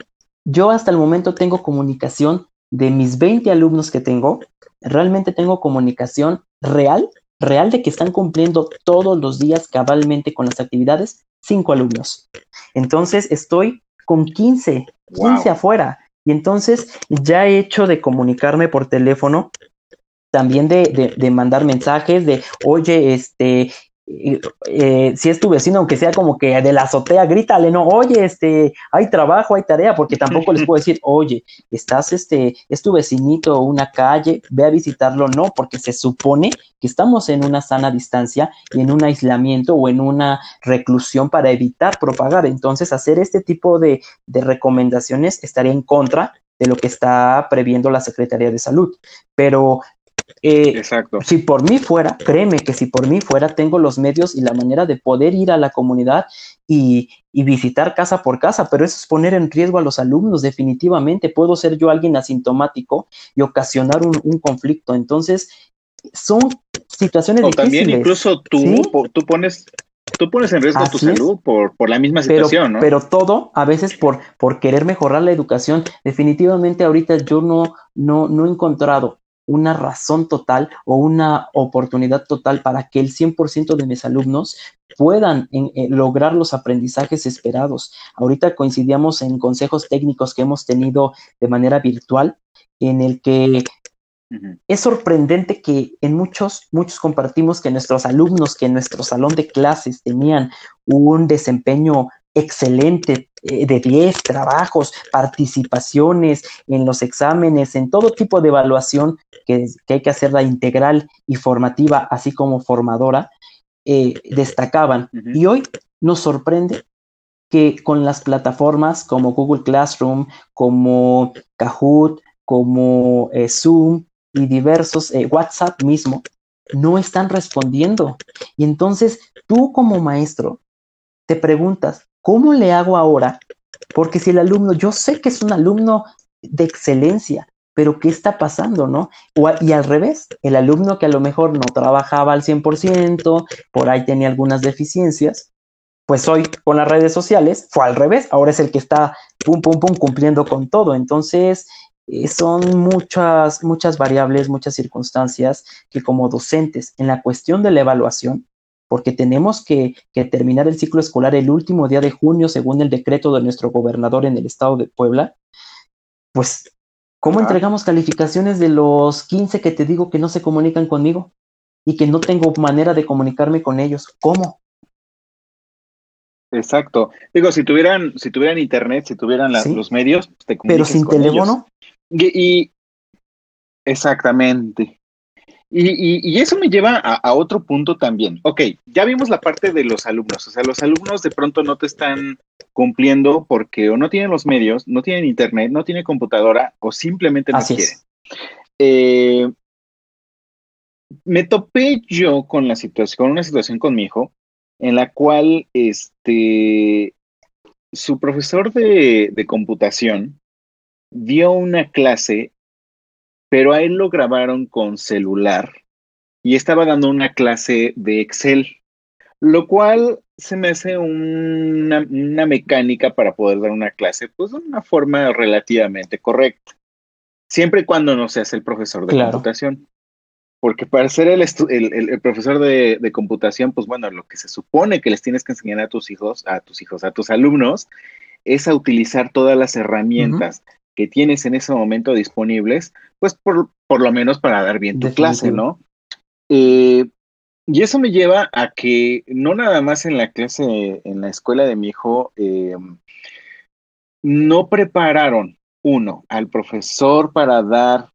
yo hasta el momento tengo comunicación de mis 20 alumnos que tengo, realmente tengo comunicación real real de que están cumpliendo todos los días cabalmente con las actividades, cinco alumnos. Entonces estoy con 15, 15 afuera. Y entonces ya he hecho de comunicarme por teléfono, también de, de, de mandar mensajes de, oye, este, eh, si es tu vecino, aunque sea como que de la azotea, grítale, no, oye, este, hay trabajo, hay tarea, porque tampoco les puedo decir, oye, estás, este, es tu vecinito una calle, ve a visitarlo, no, porque se supone que estamos en una sana distancia y en un aislamiento o en una reclusión para evitar propagar. Entonces, hacer este tipo de, de recomendaciones estaría en contra de lo que está previendo la Secretaría de Salud. Pero eh, Exacto. Si por mí fuera, créeme que si por mí fuera, tengo los medios y la manera de poder ir a la comunidad y, visitar casa por casa, pero eso es poner en riesgo a los alumnos, definitivamente. Puedo ser yo alguien asintomático y ocasionar un, conflicto. Entonces, son situaciones o también incluso tú, tú pones tú pones en riesgo tu salud por, por, la misma situación, ¿no? Pero todo, a veces por, por querer mejorar la educación, definitivamente ahorita yo no, no, no he encontrado una razón total o una oportunidad total para que el 100% de mis alumnos puedan eh, lograr los aprendizajes esperados. Ahorita coincidíamos en consejos técnicos que hemos tenido de manera virtual, en el que es sorprendente que en muchos, muchos compartimos que nuestros alumnos, que en nuestro salón de clases tenían un desempeño excelente eh, de 10 trabajos, participaciones en los exámenes, en todo tipo de evaluación que, hay que hacerla integral y formativa, así como formadora, eh, destacaban. Y hoy nos sorprende que con las plataformas como Google Classroom, como Kahoot, como eh, Zoom y diversos, WhatsApp mismo, no están respondiendo. Y entonces tú como maestro te preguntas, ¿Cómo le hago ahora? Porque si el alumno, yo sé que es un alumno de excelencia, pero ¿qué está pasando, no? y al revés, el alumno que a lo mejor no trabajaba al 100%, por ahí tenía algunas deficiencias, pues hoy con las redes sociales fue al revés, ahora es el que está pum, pum, pum, cumpliendo con todo. Entonces, eh, son muchas, muchas variables, muchas circunstancias que como docentes en la cuestión de la evaluación porque tenemos que, terminar el ciclo escolar el último día de junio, según el decreto de nuestro gobernador en el estado de Puebla, pues, ¿cómo entregamos calificaciones de los 15 que te digo que no se comunican conmigo? y que no tengo manera de comunicarme con ellos. ¿Cómo? Exacto. Digo, si tuvieran, si tuvieran internet, si tuvieran los medios, te Pero sin teléfono. Y, exactamente. Y, eso me lleva a, otro punto también. Ok, ya vimos la parte de los alumnos. O sea, los alumnos de pronto no te están cumpliendo porque o no tienen los medios, no tienen internet, no tienen computadora o simplemente no quieren. Eh, me topé yo con la situación, con una situación con mi hijo, en la cual este su profesor de, de computación dio una clase, pero a él lo grabaron con celular y estaba dando una clase de Excel, lo cual se me hace una, una, mecánica para poder dar una clase, pues de una forma relativamente correcta, siempre y cuando no seas el profesor de computación. Porque para ser el, el, profesor de, de, computación, pues bueno, lo que se supone que les tienes que enseñar a tus hijos, a tus hijos, a tus alumnos, es a utilizar todas las herramientas que tienes en ese momento disponibles, pues por, por lo menos para dar bien tu clase, ¿no? Eh, y eso me lleva a que no nada más en la clase, en la escuela de mi hijo, eh, no prepararon, uno, al profesor para dar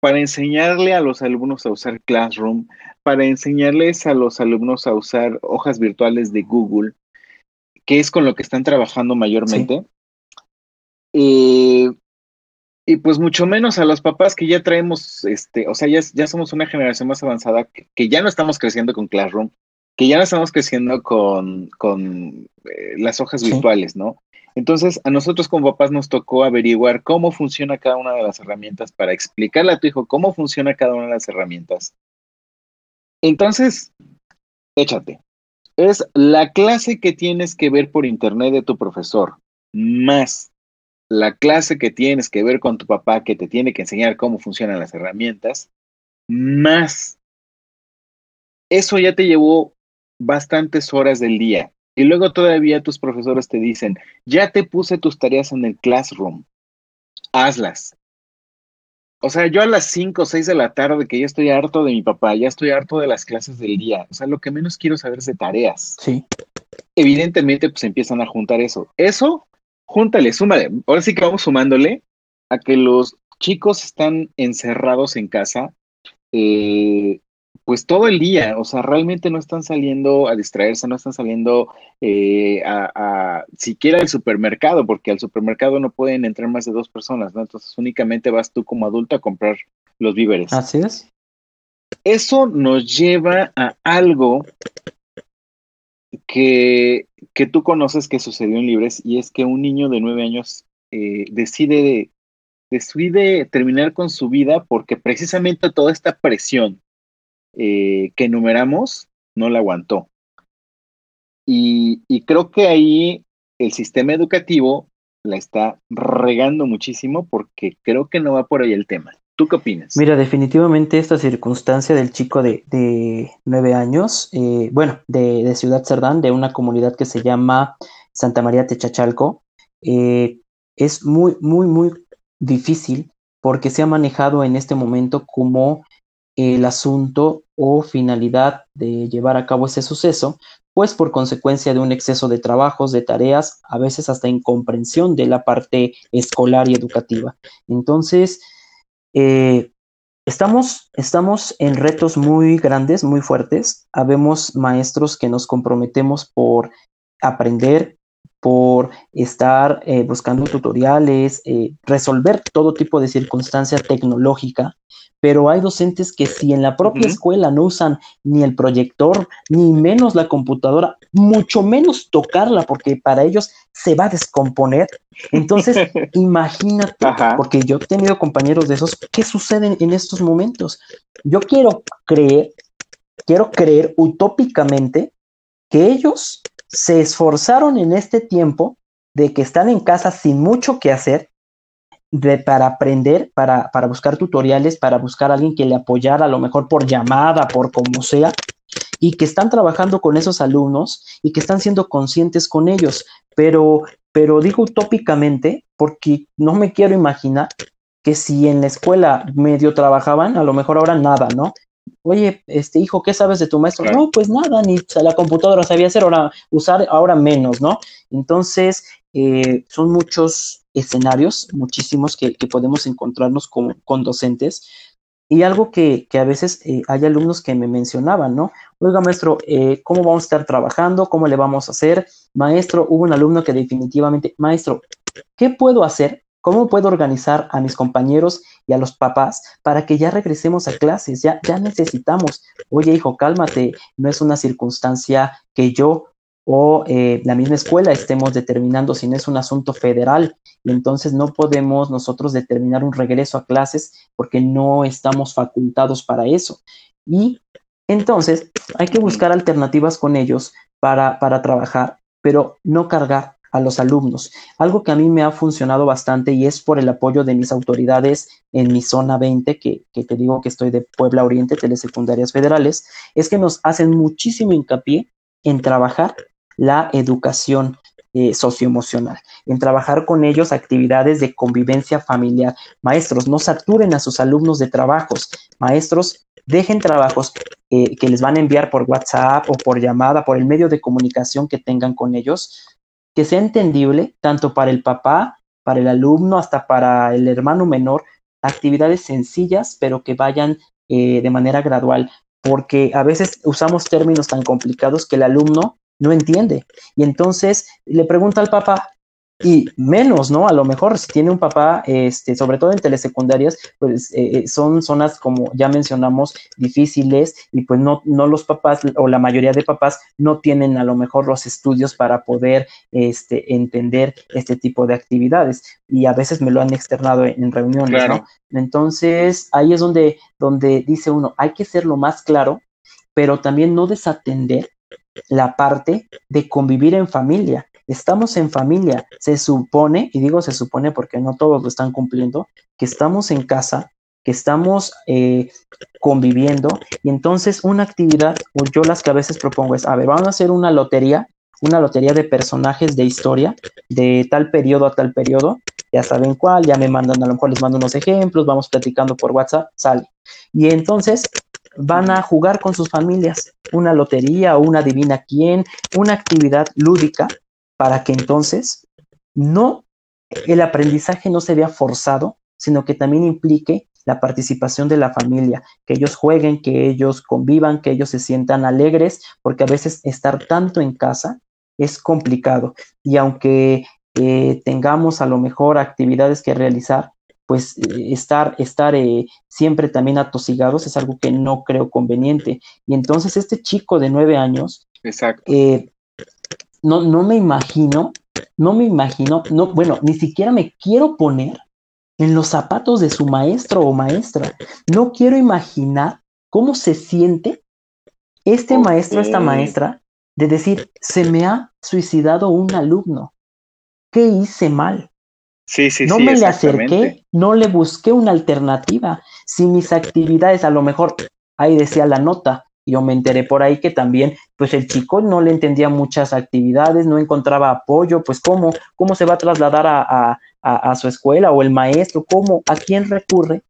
para enseñarle a los alumnos a usar Classroom, para enseñarles a los alumnos a usar hojas virtuales de Google, que es con lo que están trabajando mayormente. Eh, y pues mucho menos a los papás que ya traemos, este, o sea, ya, ya somos una generación más avanzada, que, ya no estamos creciendo con Classroom, que ya no estamos creciendo con, con eh, las hojas virtuales, ¿no? Entonces, a nosotros como papás nos tocó averiguar cómo funciona cada una de las herramientas para explicarle a tu hijo cómo funciona cada una de las herramientas. Entonces, échate. Es la clase que tienes que ver por internet de tu profesor, más la clase que tienes que ver con tu papá que te tiene que enseñar cómo funcionan las herramientas, más eso ya te llevó bastantes horas del día. Y luego todavía tus profesores te dicen, ya te puse tus tareas en el classroom, hazlas. O sea, yo a las 5 o 6 de la tarde que ya estoy harto de mi papá, ya estoy harto de las clases del día. O sea, lo que menos quiero saber es de tareas. Sí. Evidentemente, pues empiezan a juntar eso. Eso, júntale, súmale. Ahora sí que vamos sumándole a que los chicos están encerrados en casa, eh, pues todo el día, o sea, realmente no están saliendo a distraerse, no están saliendo eh, a, siquiera al supermercado, porque al supermercado no pueden entrar más de dos personas, ¿no? Entonces únicamente vas tú como adulto a comprar los víveres. Así es. Eso nos lleva a algo que, que tú conoces que sucedió en Libres y es que un niño de nueve años eh, decide, decide terminar con su vida porque precisamente toda esta presión eh, que enumeramos no la aguantó. Y, creo que ahí el sistema educativo la está regando muchísimo porque creo que no va por ahí el tema. ¿Tú qué opinas? Mira, definitivamente esta circunstancia del chico de, nueve años, eh, bueno, de, Ciudad Cerdán, de una comunidad que se llama Santa María Techachalco, eh, es muy, muy, muy difícil porque se ha manejado en este momento como el asunto o finalidad de llevar a cabo ese suceso, pues por consecuencia de un exceso de trabajos, de tareas, a veces hasta incomprensión de la parte escolar y educativa. Entonces, eh, estamos, estamos en retos muy grandes, muy fuertes. Habemos maestros que nos comprometemos por aprender, por estar eh, buscando tutoriales, eh, resolver todo tipo de circunstancia tecnológica pero hay docentes que si en la propia escuela no usan ni el proyector, ni menos la computadora, mucho menos tocarla, porque para ellos se va a descomponer. Entonces, imagínate, porque yo he tenido compañeros de esos, ¿qué sucede en estos momentos? Yo quiero creer, quiero creer utópicamente que ellos se esforzaron en este tiempo de que están en casa sin mucho que hacer para aprender, para, para buscar tutoriales, para buscar a alguien que le apoyara, a lo mejor por llamada, por como sea, y que están trabajando con esos alumnos y que están siendo conscientes con ellos. Pero, pero digo utópicamente, porque no me quiero imaginar que si en la escuela medio trabajaban, a lo mejor ahora nada, ¿no? Oye, este hijo, ¿qué sabes de tu maestro? No, pues nada, ni la computadora sabía hacer, ahora usar, ahora menos, ¿no? Entonces, eh, son muchos escenarios, muchísimos que, podemos encontrarnos con, con docentes. Y algo que, que a veces eh, hay alumnos que me mencionaban, ¿no? Oiga, maestro, eh, ¿cómo vamos a estar trabajando? ¿Cómo le vamos a hacer? Maestro, hubo un alumno que definitivamente, maestro, ¿qué puedo hacer ¿Cómo puedo organizar a mis compañeros y a los papás para que ya regresemos a clases? Ya, ya necesitamos. Oye, hijo, cálmate. No es una circunstancia que yo o eh, la misma escuela estemos determinando, sino es un asunto federal. Y entonces no podemos nosotros determinar un regreso a clases porque no estamos facultados para eso. Y entonces hay que buscar alternativas con ellos para, para trabajar, pero no cargar a los alumnos. Algo que a mí me ha funcionado bastante y es por el apoyo de mis autoridades en mi zona 20, que, te digo que estoy de Puebla Oriente, telesecundarias federales, es que nos hacen muchísimo hincapié en trabajar la educación eh, socioemocional, en trabajar con ellos actividades de convivencia familiar. Maestros, no saturen a sus alumnos de trabajos. Maestros, dejen trabajos eh, que les van a enviar por WhatsApp o por llamada, por el medio de comunicación que tengan con ellos, que sea entendible tanto para el papá, para el alumno, hasta para el hermano menor, actividades sencillas, pero que vayan eh, de manera gradual, porque a veces usamos términos tan complicados que el alumno no entiende. Y entonces le pregunta al papá, y menos, ¿no? A lo mejor si tiene un papá, este, sobre todo en telesecundarias, pues eh, eh, son zonas como ya mencionamos difíciles y pues no, no los papás o la mayoría de papás no tienen a lo mejor los estudios para poder este, entender este tipo de actividades y a veces me lo han externado en, reuniones, ¿no? Entonces ahí es donde, donde dice uno, hay que ser lo más claro, pero también no desatender la parte de convivir en familia estamos en familia. Se supone, y digo se supone porque no todos lo están cumpliendo, que estamos en casa, que estamos eh, conviviendo. Y entonces una actividad, o yo las que a veces propongo es, a ver, vamos a hacer una lotería, una lotería de personajes de historia, de tal periodo a tal periodo. Ya saben cuál, ya me mandan, a lo mejor les mando unos ejemplos, vamos platicando por WhatsApp, sale. Y entonces van a jugar con sus familias, una lotería una divina quién, una actividad lúdica para que entonces no el aprendizaje no se vea forzado, sino que también implique la participación de la familia, que ellos jueguen, que ellos convivan, que ellos se sientan alegres, porque a veces estar tanto en casa es complicado. Y aunque eh, tengamos a lo mejor actividades que realizar, pues eh, estar, estar eh, siempre también atosigados es algo que no creo conveniente. Y entonces este chico de nueve años, Exacto no, no me imagino, no me imagino, no, bueno, ni siquiera me quiero poner en los zapatos de su maestro o maestra. No quiero imaginar cómo se siente este maestro, esta maestra, de decir, se me ha suicidado un alumno. ¿Qué hice mal? Sí, sí, no me le acerqué, no le busqué una alternativa. Si mis actividades, a lo mejor, ahí decía la nota, yo me enteré por ahí que también, pues el chico no le entendía muchas actividades, no encontraba apoyo, pues cómo, cómo se va a trasladar a, a, su escuela o el maestro, cómo, a quién recurre,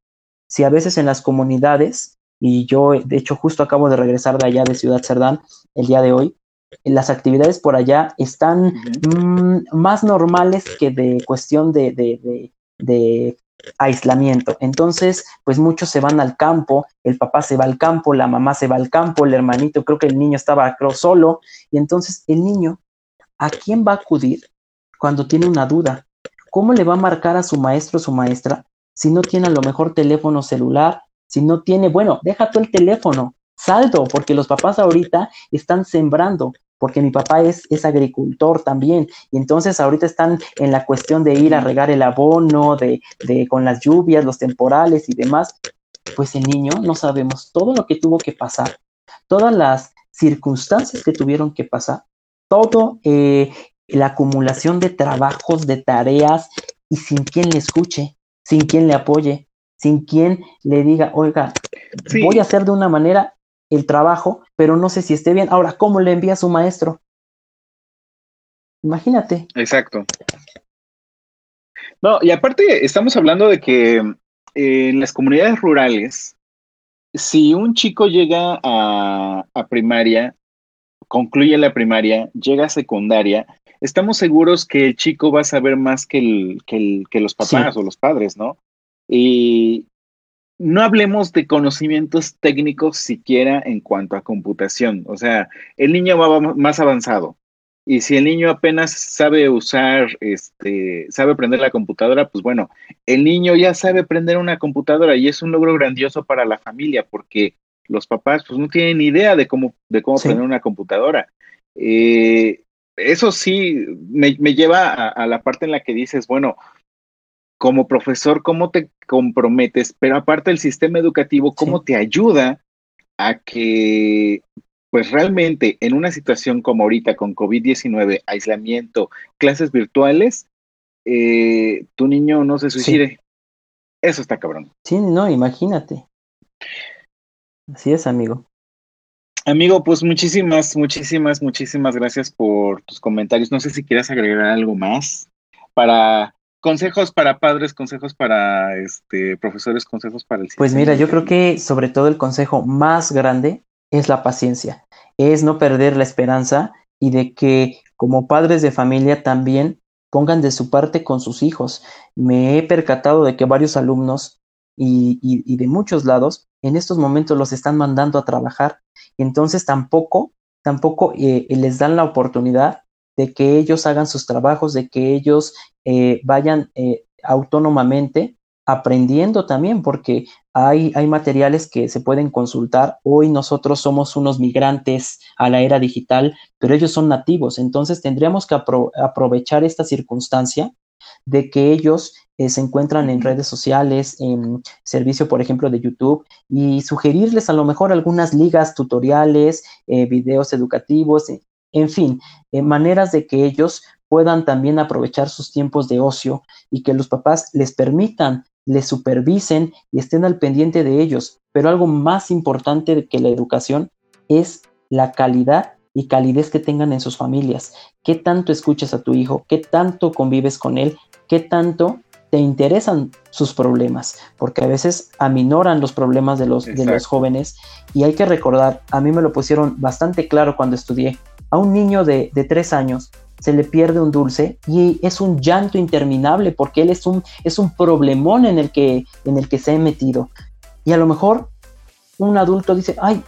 si a veces en las comunidades, y yo de hecho justo acabo de regresar de allá de Ciudad Cerdán el día de hoy, las actividades por allá están mm, más normales que de cuestión de, de, de aislamiento. Entonces, pues muchos se van al campo, el papá se va al campo, la mamá se va al campo, el hermanito, creo que el niño estaba solo, y entonces el niño, ¿a quién va a acudir cuando tiene una duda? ¿Cómo le va a marcar a su maestro o su maestra si no tiene a lo mejor teléfono celular, si no tiene, bueno, deja tú el teléfono, saldo, porque los papás ahorita están sembrando, porque mi papá es, es agricultor también, y entonces ahorita están en la cuestión de ir a regar el abono, de, de con las lluvias, los temporales y demás, pues el niño no sabemos todo lo que tuvo que pasar, todas las circunstancias que tuvieron que pasar, todo eh, la acumulación de trabajos, de tareas, y sin quien le escuche, sin quien le apoye, sin quien le diga, oiga, voy a hacer de una manera el trabajo, pero no sé si esté bien. Ahora, ¿cómo le envía a su maestro? Imagínate. Exacto. No, y aparte estamos hablando de que eh, en las comunidades rurales si un chico llega a, primaria, concluye la primaria, llega a secundaria, estamos seguros que el chico va a saber más que, el, que, los papás o los padres, ¿no? Y no hablemos de conocimientos técnicos siquiera en cuanto a computación. O sea, el niño va más avanzado. Y si el niño apenas sabe usar, este, sabe aprender la computadora, pues bueno, el niño ya sabe aprender una computadora y es un logro grandioso para la familia porque los papás pues no tienen idea de cómo, de cómo aprender una computadora. Eh, eso sí me, lleva a, la parte en la que dices, bueno, como profesor, ¿cómo te comprometes? Pero aparte el sistema educativo, ¿cómo te ayuda a que pues realmente en una situación como ahorita con COVID-19, aislamiento, clases virtuales, eh, tu niño no se suicide. Eso está cabrón. Sí, no, imagínate. Así es, amigo. Amigo, pues muchísimas, muchísimas, muchísimas gracias por tus comentarios. No sé si quieras agregar algo más para consejos para padres, consejos para este profesores, consejos para el Pues mira, yo creo que sobre todo el consejo más grande es la paciencia, es no perder la esperanza y de que como padres de familia también pongan de su parte con sus hijos. Me he percatado de que varios alumnos y, de muchos lados en estos momentos los están mandando a trabajar. Entonces tampoco, tampoco eh, les dan la oportunidad de que ellos hagan sus trabajos, de que ellos eh, vayan eh, autónomamente aprendiendo también, porque hay, hay materiales que se pueden consultar. Hoy nosotros somos unos migrantes a la era digital, pero ellos son nativos. Entonces tendríamos que aprovechar esta circunstancia de que ellos eh, se encuentran en redes sociales, en servicio, por ejemplo, de YouTube, y sugerirles a lo mejor algunas ligas, tutoriales, eh, videos educativos, en fin, eh, maneras de que ellos puedan también aprovechar sus tiempos de ocio y que los papás les permitan les supervisen y estén al pendiente de ellos. Pero algo más importante que la educación es la calidad y calidez que tengan en sus familias. ¿Qué tanto escuchas a tu hijo? ¿Qué tanto convives con él? ¿Qué tanto te interesan sus problemas? Porque a veces aminoran los problemas de los, de los jóvenes y hay que recordar, a mí me lo pusieron bastante claro cuando estudié, a un niño de, de tres años se le pierde un dulce y es un llanto interminable porque él es un, es un problemón en el, que, en el que se ha metido. Y a lo mejor un adulto dice, ay,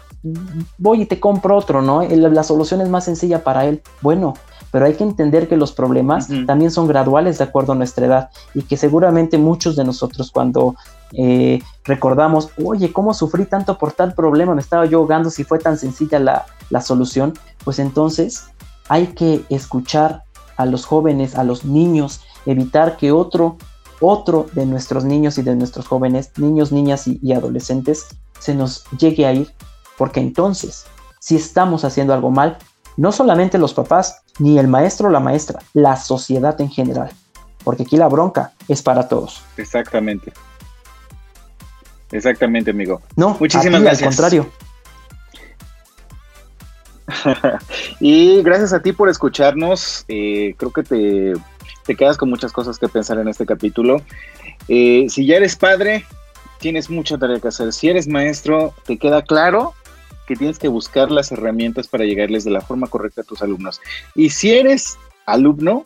voy y te compro otro, ¿no? La solución es más sencilla para él. Bueno, pero hay que entender que los problemas también son graduales de acuerdo a nuestra edad y que seguramente muchos de nosotros cuando eh, recordamos, oye, ¿cómo sufrí tanto por tal problema? Me estaba yo ahogando si fue tan sencilla la, la solución, pues entonces hay que escuchar a los jóvenes, a los niños, evitar que otro, otro de nuestros niños y de nuestros jóvenes, niños, niñas y, adolescentes, se nos llegue a ir, porque entonces, si estamos haciendo algo mal, no solamente los papás, ni el maestro o la maestra, la sociedad en general, porque aquí la bronca es para todos. Exactamente. Exactamente, amigo. No, muchísimas gracias. Al contrario. y gracias a ti por escucharnos. Eh, creo que te, te, quedas con muchas cosas que pensar en este capítulo. Eh, si ya eres padre, tienes mucha tarea que hacer. Si eres maestro, te queda claro que tienes que buscar las herramientas para llegarles de la forma correcta a tus alumnos. Y si eres alumno,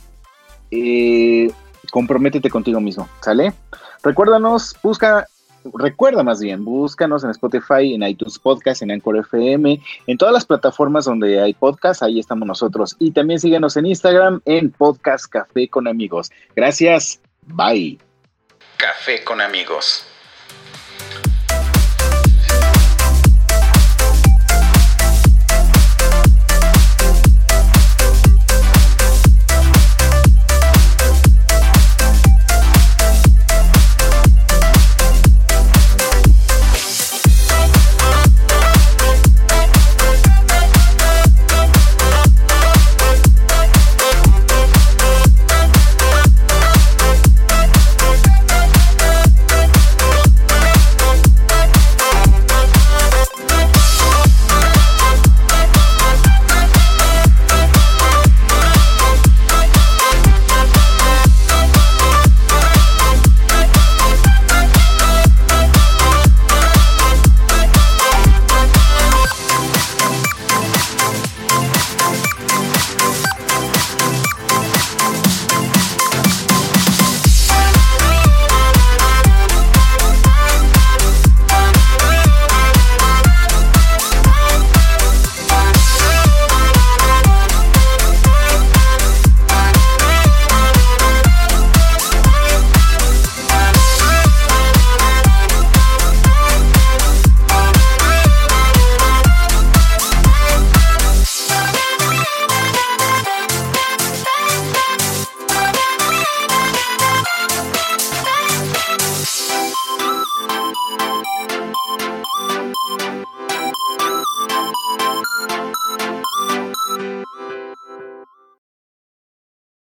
eh, comprométete contigo mismo, ¿sale? Recuérdanos, busca recuerda más bien, búscanos en Spotify, en iTunes Podcast, en Anchor FM, en todas las plataformas donde hay podcast, ahí estamos nosotros. Y también síguenos en Instagram en Podcast Café con Amigos. Gracias, bye. Café con Amigos.